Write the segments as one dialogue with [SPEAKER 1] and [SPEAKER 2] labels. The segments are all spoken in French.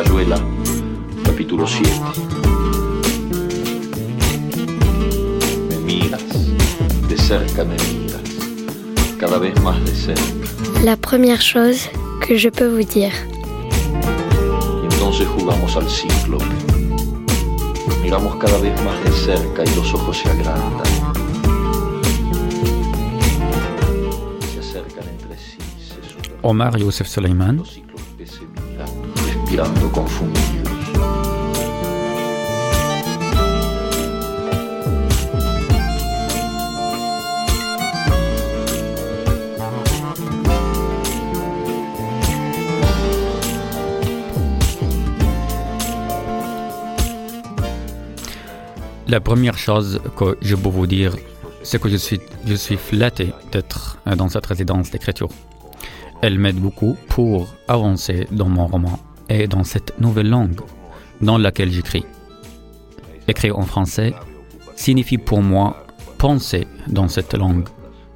[SPEAKER 1] Rayuela, capítulo 7. Me miras, de cerca me miras, cada vez más de cerca.
[SPEAKER 2] La première chose que je peux vous dire.
[SPEAKER 1] Y entonces jugamos al ciclo. Miramos cada vez más de cerca y los ojos se agrandan. Se acercan entre sí, se sudan
[SPEAKER 3] Omar Youssef Suleiman, la première chose que je peux vous dire, c'est que je suis, je suis flatté d'être dans cette résidence d'écriture. Elle m'aide beaucoup pour avancer dans mon roman et dans cette nouvelle langue dans laquelle j'écris. Écrire en français signifie pour moi penser dans cette langue,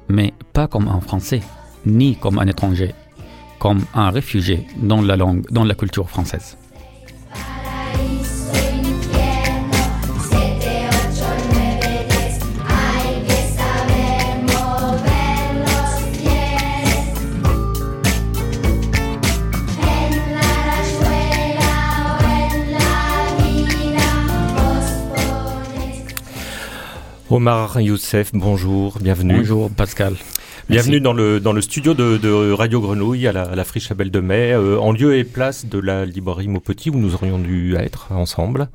[SPEAKER 3] mais pas comme un français, ni comme un étranger, comme un réfugié dans la langue, dans la culture française.
[SPEAKER 4] Omar Youssef, bonjour, bienvenue.
[SPEAKER 3] Bonjour Pascal.
[SPEAKER 4] Bienvenue dans le, dans le studio de, de Radio Grenouille à la, à la Friche à Belle de Mai, euh, en lieu et place de la librairie Maupetit où nous aurions dû être ensemble.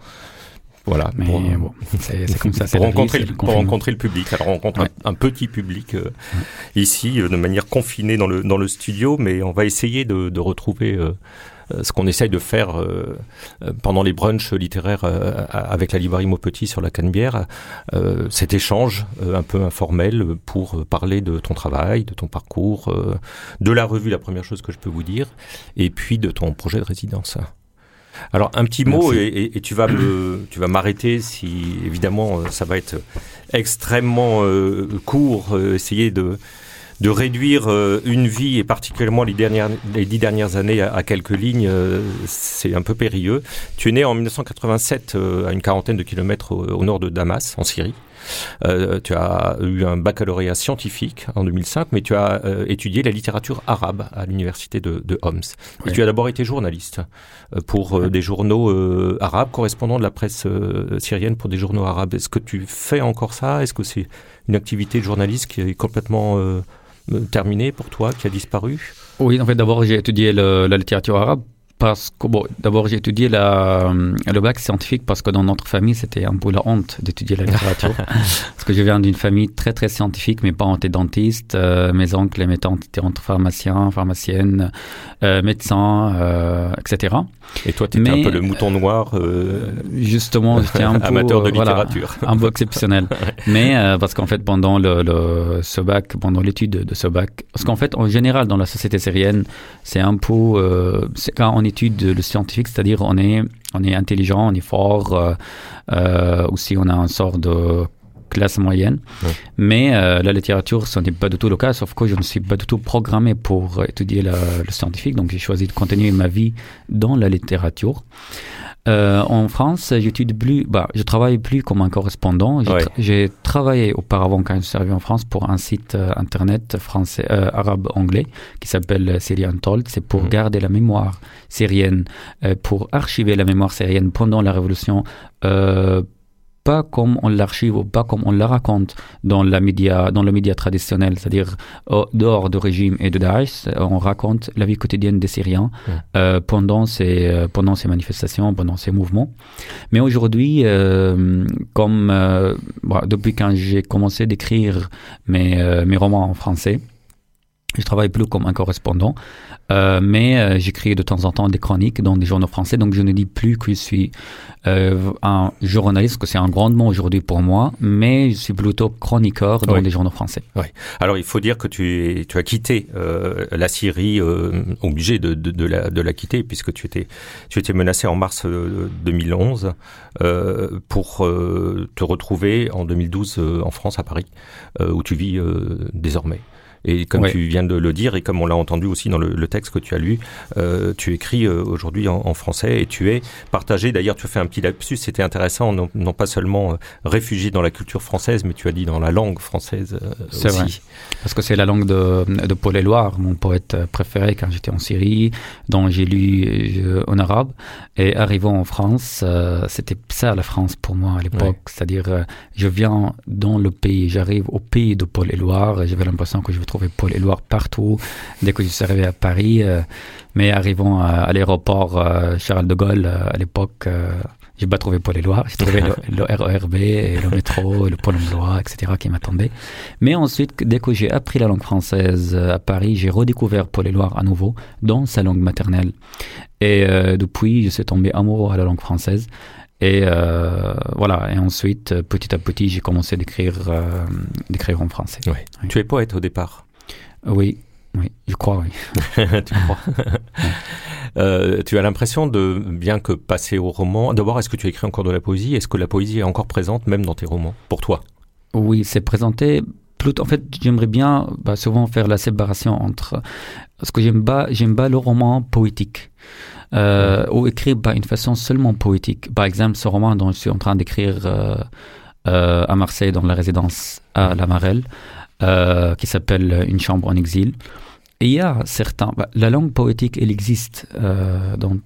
[SPEAKER 4] Voilà,
[SPEAKER 3] Mais
[SPEAKER 4] pour,
[SPEAKER 3] bon, c'est c'est comme ça. c'est
[SPEAKER 4] pour
[SPEAKER 3] vie,
[SPEAKER 4] rencontrer,
[SPEAKER 3] c'est
[SPEAKER 4] le-
[SPEAKER 3] le
[SPEAKER 4] pour rencontrer le public. Alors on rencontre
[SPEAKER 3] Ouais.
[SPEAKER 4] un, un petit public euh, ici, euh, de manière confinée dans le, dans le studio, mais on va essayer de, de retrouver euh, ce qu'on essaye de faire euh, euh, pendant les brunchs littéraires euh, avec la librairie Maupetit sur la Canebière, euh, cet échange euh, un peu informel pour euh, parler de ton travail, de ton parcours, euh, de la revue, la première chose que je peux vous dire, et puis de ton projet de résidence. Alors un petit mot et, et- et tu vas me, tu vas m'arrêter si évidemment euh, ça va être extrêmement euh, court, euh, essayer de de réduire euh, une vie et particulièrement les dernières les dix dernières années à, à quelques lignes, euh, c'est un peu périlleux. Tu es né en 1987 euh, à une quarantaine de kilomètres au, au nord de Damas, en Syrie. Euh, tu as eu un baccalauréat scientifique en 2005, mais tu as euh, étudié la littérature arabe à l'université de, de Homs. Et tu as d'abord été journaliste pour euh, des journaux arabes, correspondant de la presse syrienne pour des journaux arabes. Est-ce que tu fais encore ça? Est-ce que c'est une activité de journaliste qui est complètement terminée pour toi, qui a disparu?
[SPEAKER 3] Oui, en fait, d'abord, j'ai étudié le- la littérature arabe parce que, bon, d'abord, j'ai étudié la, euh, le bac scientifique parce que dans notre famille, c'était un peu la honte d'étudier la littérature. parce que je viens d'une famille très, très scientifique. Mes parents étaient dentistes, euh, mes oncles et mes tantes étaient entre pharmaciens, pharmaciennes, euh, médecins, euh, etc.
[SPEAKER 4] Et toi, tu étais
[SPEAKER 3] Mais,
[SPEAKER 4] un peu le mouton noir,
[SPEAKER 3] Justement, j'étais un peu,
[SPEAKER 4] amateur de
[SPEAKER 3] voilà,
[SPEAKER 4] littérature.
[SPEAKER 3] un peu exceptionnel. Mais parce qu'en fait, pendant le, le, ce bac, pendant l'étude de, ce bac, parce qu'en fait, en général, dans la société syrienne, c'est un peu, quand on étude le scientifique, c'est-à-dire on est, on est intelligent, on est fort, euh, euh, aussi on a un sort de classe moyenne.
[SPEAKER 4] Ouais.
[SPEAKER 3] Mais euh, la littérature, ce n'est pas du tout le cas, sauf que je ne suis pas du tout programmé pour étudier la- le scientifique, donc j'ai choisi de continuer ma vie dans la littérature. Euh, en France, j'étudie plus, bah, je travaille plus comme un correspondant. J'ai
[SPEAKER 4] Ouais.
[SPEAKER 3] tra- travaillé auparavant quand je suis arrivé en France pour un site euh, internet français, euh, arabe, anglais qui s'appelle Syrian Told. C'est pour
[SPEAKER 4] Mhm.
[SPEAKER 3] garder la mémoire syrienne, euh, pour archiver la mémoire syrienne pendant la révolution. Euh, pas comme on l'archive ou pas comme on la raconte dans, la média, dans le média traditionnel, c'est-à-dire au- dehors du régime et de Daesh, on raconte la vie quotidienne des Syriens euh, pendant, ces, euh, pendant ces manifestations, pendant ces mouvements. Mais aujourd'hui, euh, comme euh, bah, depuis quand j'ai commencé d'écrire mes, euh, mes romans en français, je travaille plus comme un correspondant, euh, mais euh, j'écris de temps en temps des chroniques dans des journaux français, donc je ne dis plus que je suis euh, un journaliste, que c'est un grand mot aujourd'hui pour moi, mais je suis plutôt chroniqueur dans
[SPEAKER 4] Oui.
[SPEAKER 3] des journaux français.
[SPEAKER 4] Alors, il faut dire que tu, es, tu as quitté euh, la Syrie, euh, obligé de, de, de, la, de la quitter, puisque tu étais, tu étais menacé en mars euh, 2011 euh, pour euh, te retrouver en 2012 euh, en France, à Paris, euh, où tu vis euh, désormais. Et comme tu viens de le dire, et comme on l'a entendu aussi dans le, texte que tu as lu, euh, tu écris euh, aujourd'hui en, français et tu es partagé. D'ailleurs, tu as fait un petit lapsus, c'était intéressant, non, pas seulement euh, réfugié dans la culture française, mais tu as dit dans la langue française aussi. Vrai.
[SPEAKER 3] Parce que c'est la langue de, de Paul Éluard, mon poète préféré quand j'étais en Syrie, dont j'ai lu en arabe. Et arrivant en France, c'était ça la France pour moi à l'époque. C'est-à-dire, je viens dans le pays, j'arrive au pays de Paul Éluard, j'avais l'impression que je vais trouver Paul Éluard partout dès que je suis arrivé à Paris. Euh, mais arrivant à, l'aéroport euh, Charles de Gaulle euh, à l'époque, j'ai pas trouvé Paul Éluard, j'ai trouvé le, RERB et le métro, et le pôle emploi, etc. qui m'attendaient. Mais ensuite, dès que j'ai appris la langue française à Paris, j'ai redécouvert Paul Éluard à nouveau dans sa langue maternelle. Et depuis, je suis tombé amoureux à la langue française. Et euh, voilà. Et ensuite, petit à petit, j'ai commencé d'écrire, euh, d'écrire en français.
[SPEAKER 4] Tu es poète au départ?
[SPEAKER 3] Oui. Oui, je crois, oui.
[SPEAKER 4] tu crois? Euh, Tu as l'impression de, bien que passer au roman, d'abord, est-ce que tu écris encore de la poésie? Est-ce que la poésie est encore présente même dans tes romans, pour toi?
[SPEAKER 3] Oui, c'est présenté. En fait, j'aimerais bien bah, souvent faire la séparation entre... Parce que j'aime pas, j'aime pas le roman poétique euh, ou écrire par une façon seulement poétique. Par exemple, ce roman dont je suis en train d'écrire euh, euh, à Marseille, dans la résidence à La Marelle, euh, qui s'appelle Une chambre en exil. Et il y a certains. Bah, la langue poétique, elle existe dans,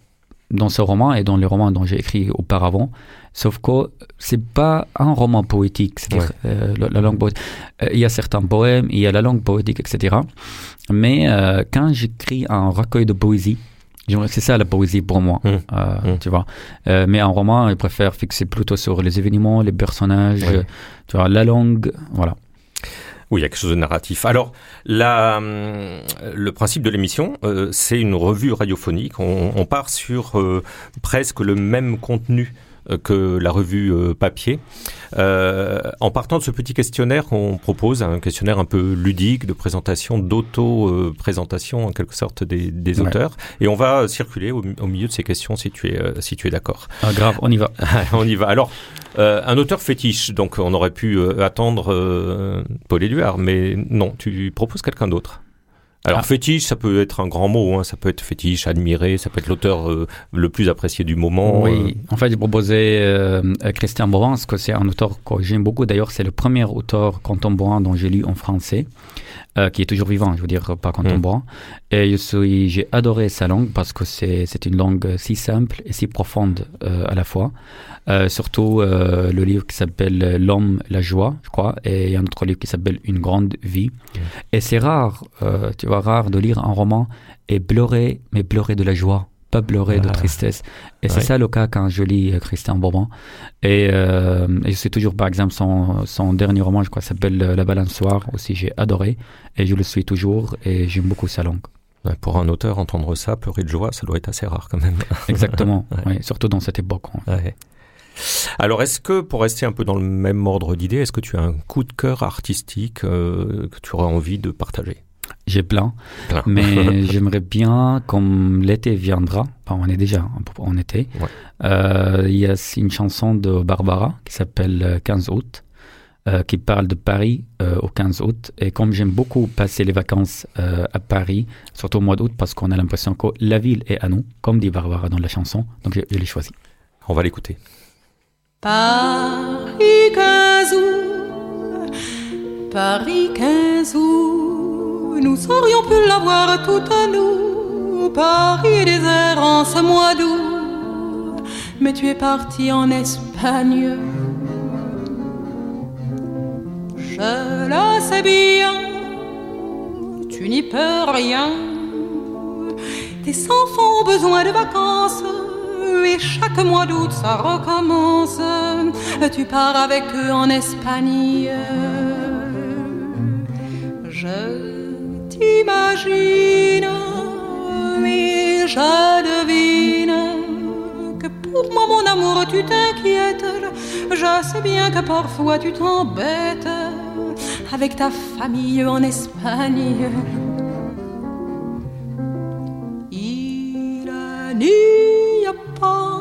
[SPEAKER 3] dans ce roman et dans les romans dont j'ai écrit auparavant. Sauf que c'est pas un roman poétique, c'est-à-dire euh, la, langue poétique. il y a certains poèmes, il y a la langue poétique, etc. Mais quand j'écris un recueil de poésie, c'est ça la poésie pour moi, mmh. Euh, mmh. tu vois. Euh, mais en roman, il préfère fixer plutôt sur les événements, les personnages, tu vois, la langue, voilà.
[SPEAKER 4] Oui, il y a quelque chose de narratif. Alors, la, hum, le principe de l'émission, euh, c'est une revue radiophonique. On, on part sur presque le même contenu euh, que la revue euh, papier. Euh, en partant de ce petit questionnaire qu'on propose, un questionnaire un peu ludique de présentation, d'auto-présentation en quelque sorte des, des auteurs, et on va circuler au, milieu de ces questions si tu es, si tu es d'accord.
[SPEAKER 3] Ah, grave, on y va.
[SPEAKER 4] on y va. Alors, un auteur fétiche, donc on aurait pu attendre Paul Éluard, mais non, tu proposes quelqu'un d'autre. Alors ah. fétiche, ça peut être un grand mot, hein. ça peut être fétiche, admiré, ça peut être l'auteur euh, le plus apprécié du moment.
[SPEAKER 3] Oui, euh. en fait j'ai proposé euh, Christian Bovance, que c'est un auteur que j'aime beaucoup. D'ailleurs c'est le premier auteur contemporain dont j'ai lu en français. Euh, qui est toujours vivant, je veux dire, pas contemporain. Mm. Et je suis, j'ai adoré sa langue parce que c'est, c'est une langue si simple et si profonde euh, à la fois. Euh, surtout euh, le livre qui s'appelle L'homme, la joie, je crois, et il y a un autre livre qui s'appelle Une grande vie. Et c'est rare, euh, tu vois, rare de lire un roman et pleurer, mais pleurer de la joie pas pleurer de ah. tristesse. Et c'est ça le cas quand je lis euh, Christian Bourbon. Et, euh, et c'est toujours, par exemple, son, son dernier roman, je crois, s'appelle euh, La balançoire, aussi j'ai adoré. Et je le suis toujours et j'aime beaucoup sa langue.
[SPEAKER 4] Pour un auteur, entendre ça, pleurer de joie, ça doit être assez rare quand même.
[SPEAKER 3] Exactement, surtout dans cette époque.
[SPEAKER 4] Alors, est-ce que, pour rester un peu dans le même ordre d'idée, est-ce que tu as un coup de cœur artistique que tu aurais envie de partager?
[SPEAKER 3] J'ai plein, mais j'aimerais bien, comme l'été viendra, enfin on est déjà en été, euh, il y a une chanson de Barbara qui s'appelle 15 euh, août, euh, qui parle de Paris au 15 août. Et comme j'aime beaucoup passer les vacances à Paris, surtout au mois d'août, parce qu'on a l'impression que la ville est à nous, comme dit Barbara dans la chanson, donc je, je l'ai choisi.
[SPEAKER 4] On va l'écouter.
[SPEAKER 5] Paris 15 août, Paris 15 août nous aurions pu l'avoir tout à nous, Paris désert en ce mois d'août, mais tu es parti en Espagne. Je le sais bien, tu n'y peux rien. Tes enfants ont besoin de vacances, et chaque mois d'août ça recommence. Tu pars avec eux en Espagne. Je t'imagines, mais je devine que pour moi, mon amour, tu t'inquiètes. Je sais bien que parfois tu t'embêtes avec ta famille en Espagne. Il n'y a pas,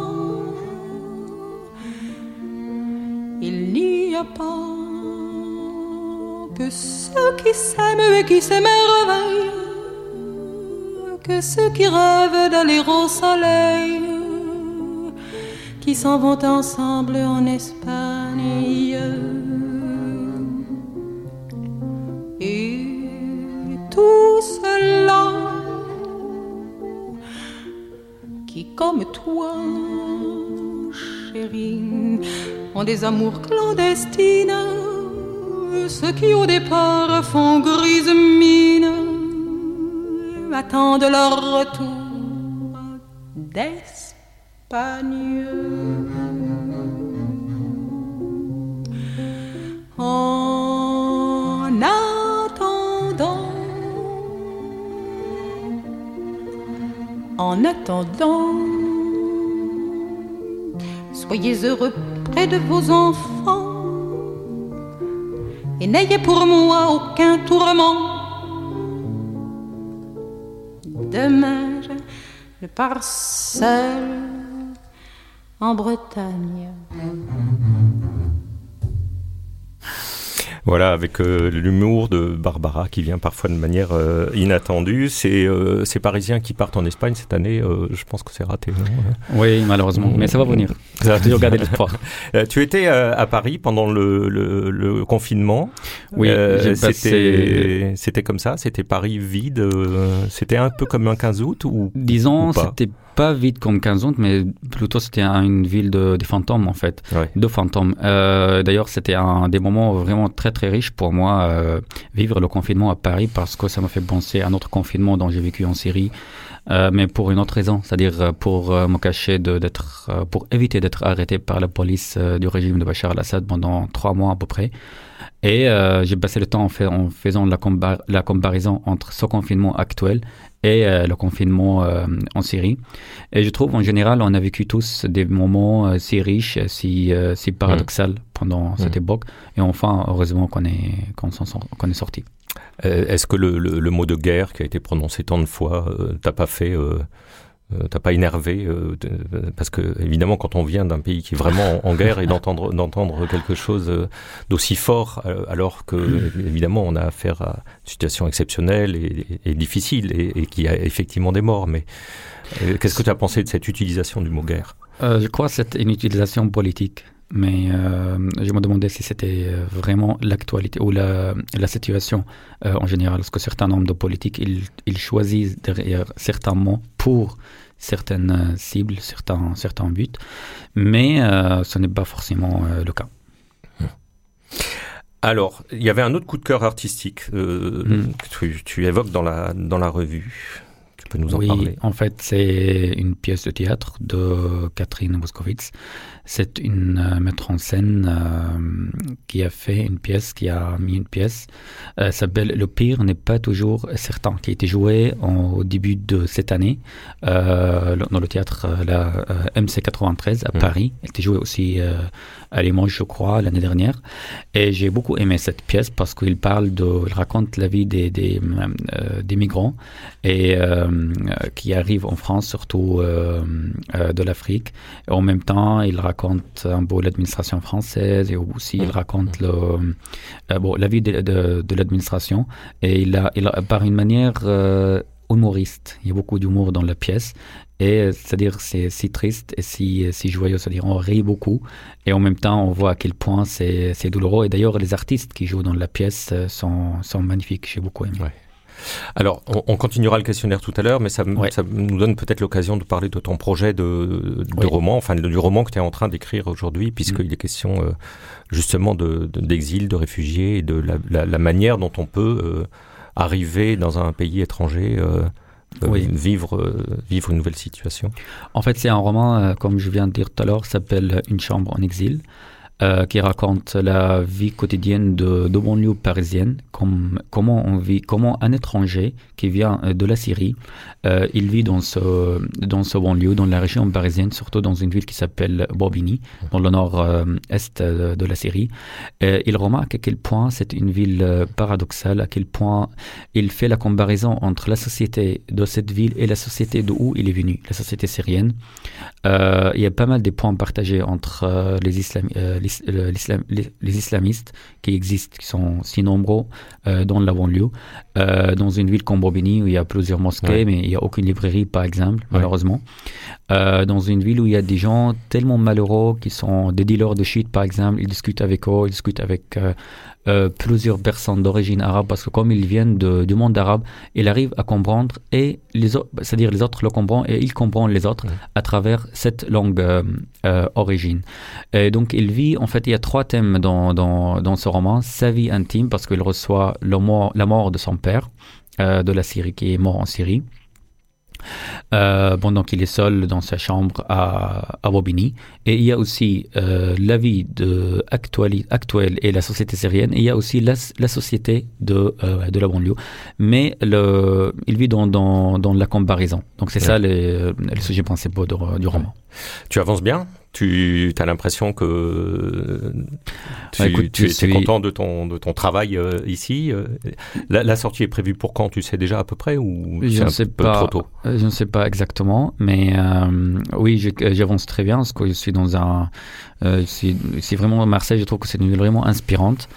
[SPEAKER 5] il n'y a pas que ce qui s'aiment et qui s'émerveillent que ceux qui rêvent d'aller au soleil, qui s'en vont ensemble en Espagne. Et tout cela qui, comme toi, chérie, ont des amours clandestines, ceux qui au départ font grise mine attendent leur retour d'Espagne. En attendant, en attendant, soyez heureux près de vos enfants et n'ayez pour moi aucun tourment Demain, je pars seul en Bretagne.
[SPEAKER 4] Voilà, avec euh, l'humour de Barbara qui vient parfois de manière euh, inattendue. C'est euh, ces Parisiens qui partent en Espagne cette année, je pense que c'est raté.
[SPEAKER 3] oui, malheureusement, mais ça va venir. Ça va toujours garder l'espoir.
[SPEAKER 4] tu étais à Paris pendant le, le, confinement.
[SPEAKER 3] Oui,
[SPEAKER 4] c'était c'était comme ça, c'était Paris vide. c'était un peu comme un 15 août ou
[SPEAKER 3] Disons, c'était pas vide comme 15 août, mais plutôt c'était une ville de, fantômes en fait, de fantômes. Euh, D'ailleurs, c'était un des moments vraiment très très riches pour moi euh, vivre le confinement à Paris parce que ça m'a fait penser à un autre confinement dont j'ai vécu en Syrie, euh, mais pour une autre raison, c'est-à-dire pour me cacher d'être, pour éviter d'être arrêté par la police du régime de Bachar al-Assad pendant trois mois à peu près. Et j'ai passé le temps en, fait, en faisant la, la comparaison entre ce confinement actuel et euh, le confinement euh, en Syrie. Et je trouve en général, on a vécu tous des moments euh, si riches, si, si paradoxal pendant mmh. cette époque. Et enfin, heureusement qu'on est, qu'on est sorti.
[SPEAKER 4] Est-ce que le, le, mot de guerre qui a été prononcé tant de fois t'a pas fait t'as pas énervé euh, parce que évidemment quand on vient d'un pays qui est vraiment en, guerre et d'entendre d'entendre quelque chose euh, d'aussi fort alors que évidemment on a affaire à une situation exceptionnelle et, difficile et, et qui a effectivement des morts. Mais qu'est-ce que tu as pensé de cette utilisation du mot guerre?
[SPEAKER 3] Je crois que c'est une utilisation politique mais je me demandais si c'était vraiment l'actualité ou la, la situation en général, parce que certains nombres de politiques, ils, ils choisissent derrière certains mots pour certaines euh, cibles, certains, certains buts, mais euh, ce n'est pas forcément euh, le cas.
[SPEAKER 4] Alors, il y avait un autre coup de cœur artistique hmm. que tu, évoques dans la, dans la revue. Peux nous en
[SPEAKER 3] oui,
[SPEAKER 4] parler
[SPEAKER 3] En fait, c'est une pièce de théâtre de Catherine Moskowitz c'est une euh, metteur en scène euh, qui a fait une pièce, qui a mis une pièce, euh, s'appelle Le pire n'est pas toujours certain, qui a été jouée au début de cette année dans le théâtre la MC93 à mmh. Paris. Elle était jouée aussi à Limoges, je crois, l'année dernière. Et j'ai beaucoup aimé cette pièce parce qu'il parle de, il raconte la vie des, des, des migrants et qui arrivent en France, surtout de l'Afrique. En même temps, il raconte un peu l'administration française et aussi il raconte le, euh, bon, la vie de, de, l'administration. Et il a, il a, par une manière euh, humoriste. Il y a beaucoup d'humour dans la pièce. Et c'est-à-dire c'est si triste et si, si joyeux, c'est-à-dire on rit beaucoup. Et en même temps on voit à quel point c'est douloureux. Et d'ailleurs les artistes qui jouent dans la pièce euh, sont, sont magnifiques, j'ai beaucoup aimé.
[SPEAKER 4] Alors, on, continuera le questionnaire tout à l'heure, mais ça, nous donne peut-être l'occasion de parler de ton projet de, roman, enfin du roman que tu es en train d'écrire aujourd'hui, puisqu'il mm. est question euh, justement d'exil, de, réfugiés et de la, manière dont on peut euh, arriver dans un pays étranger. Euh, vivre, vivre une nouvelle situation.
[SPEAKER 3] En fait, c'est un roman, comme je viens de dire tout à l'heure, s'appelle Une chambre en exil. Euh, qui raconte la vie quotidienne de, de banlieue parisienne, comme, comment on vit, comment un étranger qui vient euh, de la Syrie, euh, il vit dans ce, dans ce banlieue, dans la région parisienne, surtout dans une ville qui s'appelle Bobigny, dans le nord-est de la Syrie. il remarque à quel point c'est une ville paradoxale, à quel point il fait la comparaison entre la société de cette ville et la société d'où il est venu, la société syrienne. il y a pas mal de points partagés entre les islamistes les islamistes qui existent, qui sont si nombreux dans la banlieue, dans une ville comme Bobigny où il y a plusieurs mosquées, mais il n'y a aucune librairie, par exemple, malheureusement. dans une ville où il y a des gens tellement malheureux qui sont des dealers de shit, par exemple, ils discutent avec eux, ils discutent avec euh, plusieurs personnes d'origine arabe parce que comme ils viennent de, du monde arabe, il arrive à comprendre et les autres, c'est-à-dire les autres le comprennent et il comprend les autres à travers cette langue euh, euh, origine. Et donc il vit, en fait, il y a trois thèmes dans, dans, dans ce roman. Sa vie intime parce qu'il reçoit la mort, la mort de son père de la Syrie qui est mort en Syrie. Euh, pendant qu'il est seul dans sa chambre à, à Bobigny. Et il y a aussi euh, la vie de actuelle, actuelle et la société syrienne, et il y a aussi la, la société de, euh, de la banlieue. Mais le, il vit dans, dans, dans la comparaison. Donc c'est ça les, les sujets principaux du, du roman.
[SPEAKER 4] Tu avances bien tu as l'impression que tu, Écoute, tu, es content de ton, de ton travail euh, ici. Euh, la, la, sortie est prévue pour quand? Tu sais déjà à peu près ou
[SPEAKER 3] je ne sais pas, trop tôt? Euh, Je ne sais pas exactement, mais euh, oui, j'avance très bien parce que je suis dans un. c'est vraiment Marseille. Je trouve que c'est une ville vraiment inspirante.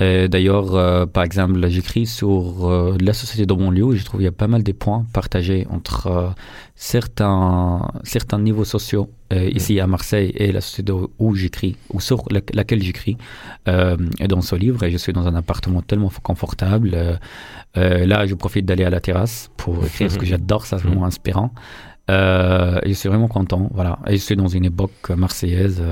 [SPEAKER 3] D'ailleurs, euh, par exemple, j'écris sur euh, la société de mon lieu. Je trouve qu'il y a pas mal de points partagés entre euh, certains, certains niveaux sociaux ici à Marseille et la société où j'écris, ou sur laquelle j'écris dans ce livre. Et je suis dans un appartement tellement confortable. là, je profite d'aller à la terrasse pour écrire ce que j'adore. Ça, c'est vraiment inspirant. et je suis vraiment content. Voilà. Et je suis dans une époque marseillaise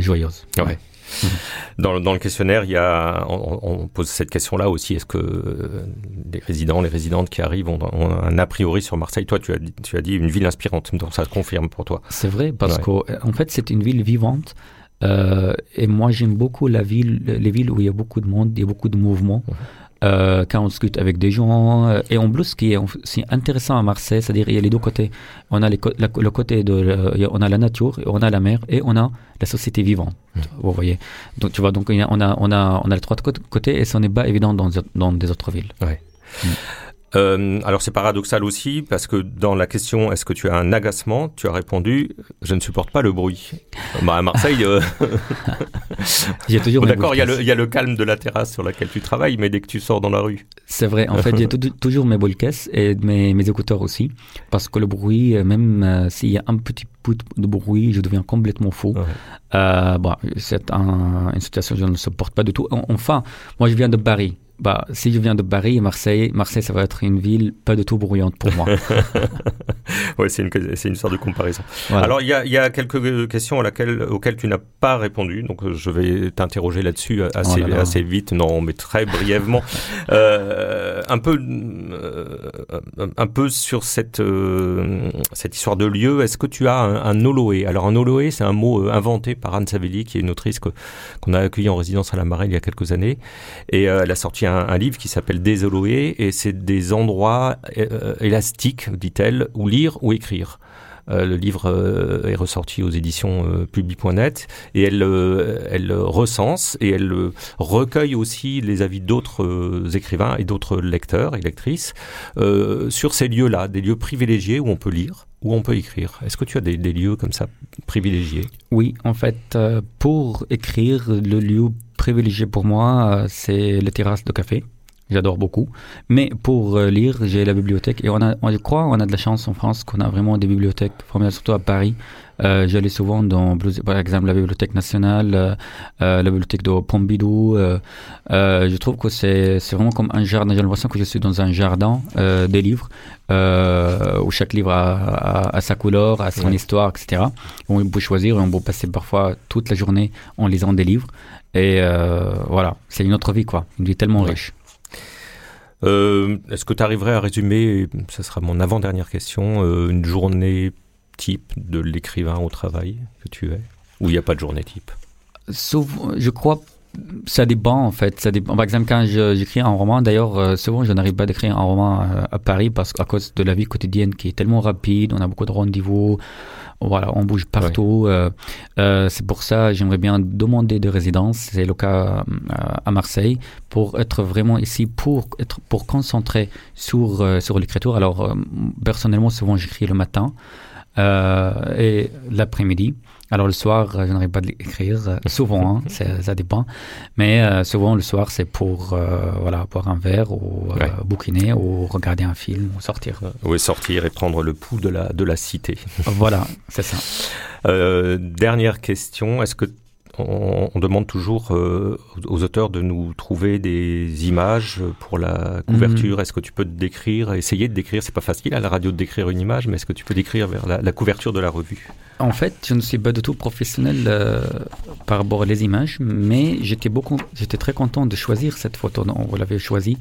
[SPEAKER 3] joyeuse.
[SPEAKER 4] Ouais. Dans, dans, le questionnaire, il y a, on, pose cette question-là aussi. Est-ce que les résidents, les résidentes qui arrivent ont, un a priori sur Marseille? Toi, tu as, tu as dit une ville inspirante. Donc ça confirme pour toi.
[SPEAKER 3] C'est vrai, parce qu'en fait, c'est une ville vivante. Euh, et moi, j'aime beaucoup la ville, les villes où il y a beaucoup de monde, il y a beaucoup de mouvements. Euh, quand on discute avec des gens. Euh, et en plus, ce qui est aussi intéressant à Marseille, c'est-à-dire il y a les deux côtés. On a les, le côté de, on a la nature, on a la mer et on a la société vivante. Mmh. Vous voyez. Donc tu vois, donc on a, on a, on a, on a les trois côtés et ce n'est pas évident dans, dans des autres villes.
[SPEAKER 4] Ouais. Mmh. Euh, alors c'est paradoxal aussi parce que dans la question est-ce que tu as un agacement, tu as répondu je ne supporte pas le bruit. Bah, à Marseille, euh...
[SPEAKER 3] j'ai toujours.
[SPEAKER 4] D'accord, il y, a le calme de la terrasse sur laquelle tu travailles, mais dès que tu sors dans la rue.
[SPEAKER 3] C'est vrai. En fait, j'ai toujours mes caisses et mes, mes, écouteurs aussi parce que le bruit, euh, même euh, s'il y a un petit peu de bruit, je deviens complètement fou. Bon, c'est un, une situation que je ne supporte pas du tout. Enfin, moi je viens de Paris bah, si je viens de Paris, Marseille, Marseille, ça va être une ville pas du tout bruyante pour moi.
[SPEAKER 4] oui, c'est une, une sorte de comparaison. Alors, il y a, y a, quelques questions à laquelle, auxquelles tu n'as pas répondu, donc euh, je vais t'interroger là-dessus euh, assez, oh assez vite, non, mais très brièvement. euh, un peu, euh, un peu sur cette, euh, cette histoire de lieu. Est-ce que tu as un, un oloé Alors, un oloé, c'est un mot inventé par Anne Savelli, qui est une autrice qu'on a accueillie en résidence à la Marée il y a quelques années, et elle a sorti un, livre qui s'appelle Désoloé et c'est des endroits euh, élastiques, dit-elle, où lire ou écrire. Euh, le livre euh, est ressorti aux éditions euh, publi.net et elle, recense et elle recueille aussi les avis d'autres écrivains et d'autres lecteurs et lectrices sur ces lieux-là, des lieux privilégiés où on peut lire, où on peut écrire. Est-ce que tu as des, des, lieux comme ça privilégiés?
[SPEAKER 3] Oui, en fait, pour écrire, le lieu privilégié pour moi, c'est les terrasses de café. J'adore beaucoup. Mais pour euh, lire, j'ai la bibliothèque. Et on a, je crois, on a de la chance en France qu'on a vraiment des bibliothèques formidables, surtout à Paris. Euh, J'allais souvent dans, par exemple, la Bibliothèque nationale, euh, la bibliothèque de Pompidou. Euh, je trouve que c'est vraiment comme un jardin. J'ai l'impression que je suis dans un jardin des livres, où chaque livre a, a, a, sa couleur, a son histoire, etc. On peut choisir et on peut passer parfois toute la journée en lisant des livres. Et voilà, c'est une autre vie, quoi. Une vie tellement riche.
[SPEAKER 4] Euh, Est-ce que tu arriverais à résumer, ce sera mon avant-dernière question, euh, une journée type de l'écrivain au travail que tu es Ou il n'y a pas de journée type?
[SPEAKER 3] Sauf, Je crois ça dépend en fait. Par exemple, quand j'écris un roman, d'ailleurs, euh, souvent je n'arrive pas à écrire un roman à, à Paris parce qu'à cause de la vie quotidienne qui est tellement rapide, on a beaucoup de rendez-vous, voilà, on bouge partout. Euh, euh, c'est pour ça j'aimerais bien demander de résidence, c'est le cas euh, à Marseille, pour être vraiment ici, pour être pour concentrer sur sur l'écriture. Alors personnellement, souvent j'écris le matin et l'après-midi. Alors le soir, je n'arrive pas d'écrire, souvent, hein, ça dépend, mais souvent le soir c'est pour voilà boire un verre ou bouquiner ou regarder un film ou sortir.
[SPEAKER 4] Oui, sortir et prendre le pouls de la de la cité.
[SPEAKER 3] voilà, c'est ça.
[SPEAKER 4] dernière question, est-ce que on, demande toujours euh, aux auteurs de nous trouver des images pour la couverture? Mhm. Est-ce que tu peux décrire, essayer de décrire, c'est pas facile à la radio de décrire une image, mais est-ce que tu peux décrire vers la couverture de la revue?
[SPEAKER 3] En fait, je ne suis pas du tout professionnel euh, par rapport aux images, mais j'étais beaucoup, j'étais très content de choisir cette photo. Non, vous l'avez choisie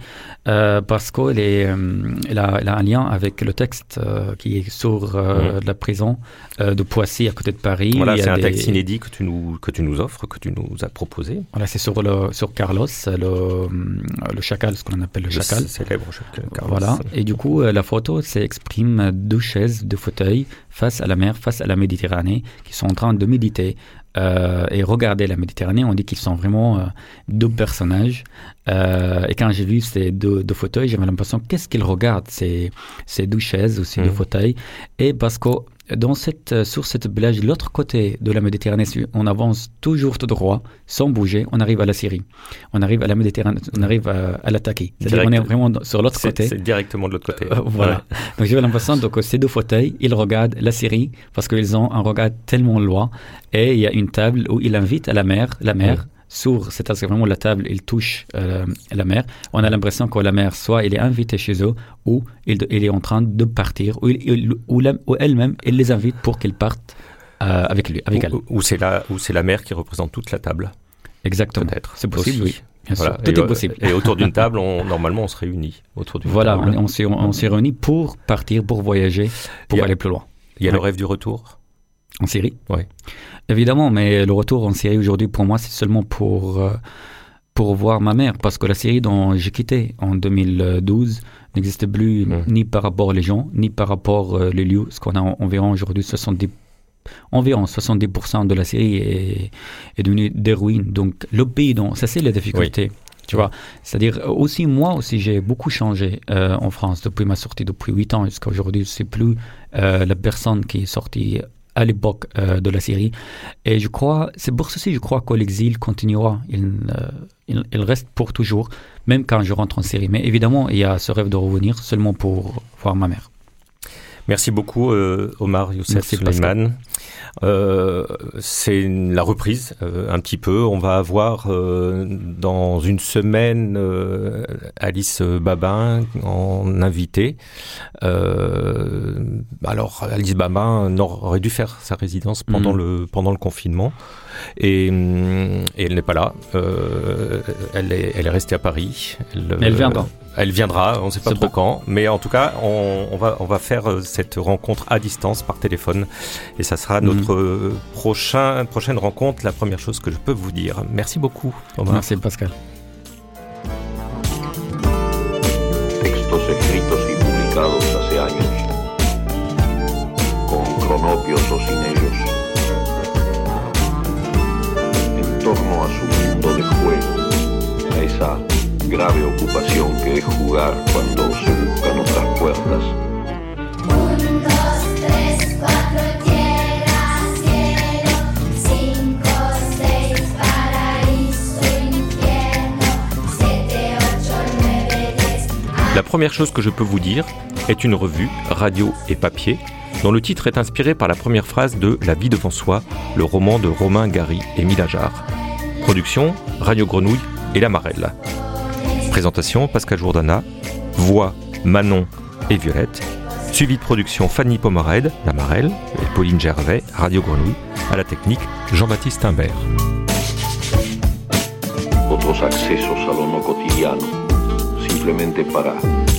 [SPEAKER 3] euh, parce qu'elle est, euh, elle a, elle a, un lien avec le texte qui est sur mmh. la prison de Poissy à côté de Paris.
[SPEAKER 4] Voilà, c'est un texte inédit que tu nous que tu nous offres, que tu nous as proposé.
[SPEAKER 3] Voilà, c'est sur le sur Carlos, le, le chacal, ce qu'on appelle le, chacal.
[SPEAKER 4] Célèbre chacal.
[SPEAKER 3] Carlos. Voilà, et du coup, la photo, s'exprime deux chaises, deux fauteuils face à la mer, face à la Méditerranée, qui sont en train de méditer euh, et regarder la Méditerranée. On dit qu'ils sont vraiment euh, deux personnages. Euh, et quand j'ai vu ces deux, fauteuils, j'avais l'impression qu'est-ce qu'ils regardent, ces, ces deux chaises ou ces deux mmh. fauteuils? Et parce que dans cette, euh, sur cette plage, l'autre côté de la Méditerranée, on avance toujours tout droit, sans bouger, on arrive à la Syrie. On arrive à la Méditerranée, on arrive à, l'attaquer. C'est-à-dire on est vraiment sur l'autre côté.
[SPEAKER 4] C'est directement de l'autre côté.
[SPEAKER 3] Euh, voilà. Donc j'ai l'impression que ces deux fauteuils, ils regardent la Syrie parce qu'ils ont un regard tellement loin et il y a une table où ils invitent à la mer, la mer, s'ouvre, c'est-à-dire vraiment la table, il touche euh, la mer. On a l'impression que la mer, soit il est invité chez eux, ou il, est en train de partir, ou, ou, elle-même, elle les invite pour qu'ils partent euh, avec lui, avec elle.
[SPEAKER 4] Ou c'est la, ou c'est la mer qui représente toute la table.
[SPEAKER 3] Exactement.
[SPEAKER 4] Peut-être.
[SPEAKER 3] C'est possible, oui. Bien
[SPEAKER 4] sûr. Tout est possible. Et autour d'une table, on, normalement, on se réunit autour d'une
[SPEAKER 3] voilà, table. Voilà, on, on s'est réunis pour partir, pour voyager, pour aller plus loin.
[SPEAKER 4] Il y a le rêve du retour?
[SPEAKER 3] En Syrie
[SPEAKER 4] Oui.
[SPEAKER 3] Évidemment, mais le retour en Syrie aujourd'hui, pour moi, c'est seulement pour, euh, pour voir ma mère, parce que la Syrie dont j'ai quitté en 2012 n'existe plus mmh. ni par rapport aux gens, ni par rapport aux euh, lieux, ce qu'on a environ aujourd'hui 70 environ 70% de la Syrie est, est devenu des ruines. Donc le pays, dont, ça c'est la difficulté. Tu vois, c'est-à-dire aussi moi aussi j'ai beaucoup changé euh, en France depuis ma sortie depuis 8 ans jusqu'à aujourd'hui. C'est plus la personne qui est sortie à l'époque euh, de la Syrie. Et je crois, c'est pour ceci, je crois que l'exil continuera. Il, euh, il, il, reste pour toujours, même quand je rentre en Syrie. Mais évidemment, il y a ce rêve de revenir seulement pour voir ma mère.
[SPEAKER 4] Merci beaucoup, euh, Omar Youssef Suleiman. Euh, c'est la reprise euh, un petit peu. On va avoir euh, dans une semaine euh, Alice Babin en invité. alors Alice Babin aurait dû faire sa résidence pendant mm. le pendant le confinement et, et elle n'est pas là. elle est elle est restée à Paris.
[SPEAKER 3] Elle, elle viendra.
[SPEAKER 4] Elle viendra, on ne sait pas trop quand, mais en tout cas, on, on, va, on va faire cette rencontre à distance par téléphone et ça sera notre notre prochain, prochaine rencontre, la première chose que je peux vous dire. Merci beaucoup.
[SPEAKER 3] Omar. Merci Pascal.
[SPEAKER 1] Textos escritos y publicados hace años, con cronopios o sin
[SPEAKER 4] La première chose que je peux vous dire est une revue, radio et papier, dont le titre est inspiré par la première phrase de La vie devant soi, le roman de Romain Gary et Milajar. Production, Radio Grenouille et La Marelle. Présentation, Pascal Jourdana. Voix, Manon et Violette. Suivi de production, Fanny Pomared, La Marelle, et Pauline Gervais, Radio Grenouille. À la technique, Jean-Baptiste Imbert.